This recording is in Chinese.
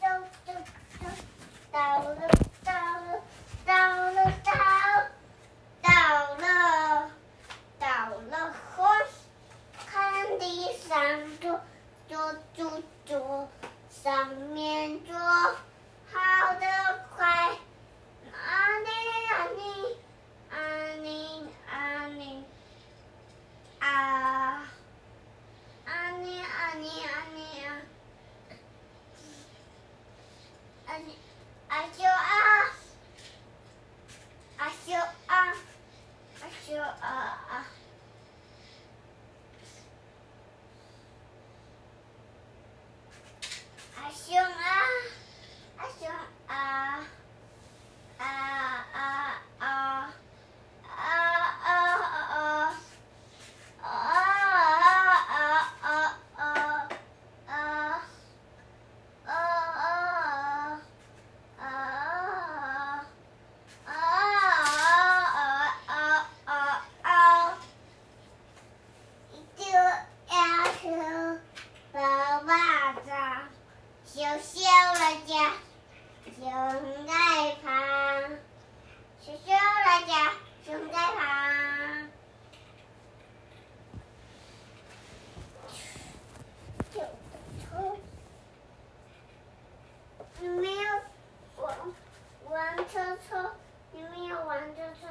走走走，到了到了到了，到，到了到了，好，看地上坡，坐坐坐，上面坐，好的，快。阿丘啊！小小辣家，心在旁；小小辣家，心在旁。有没，你们有玩玩车车？你们有玩车车？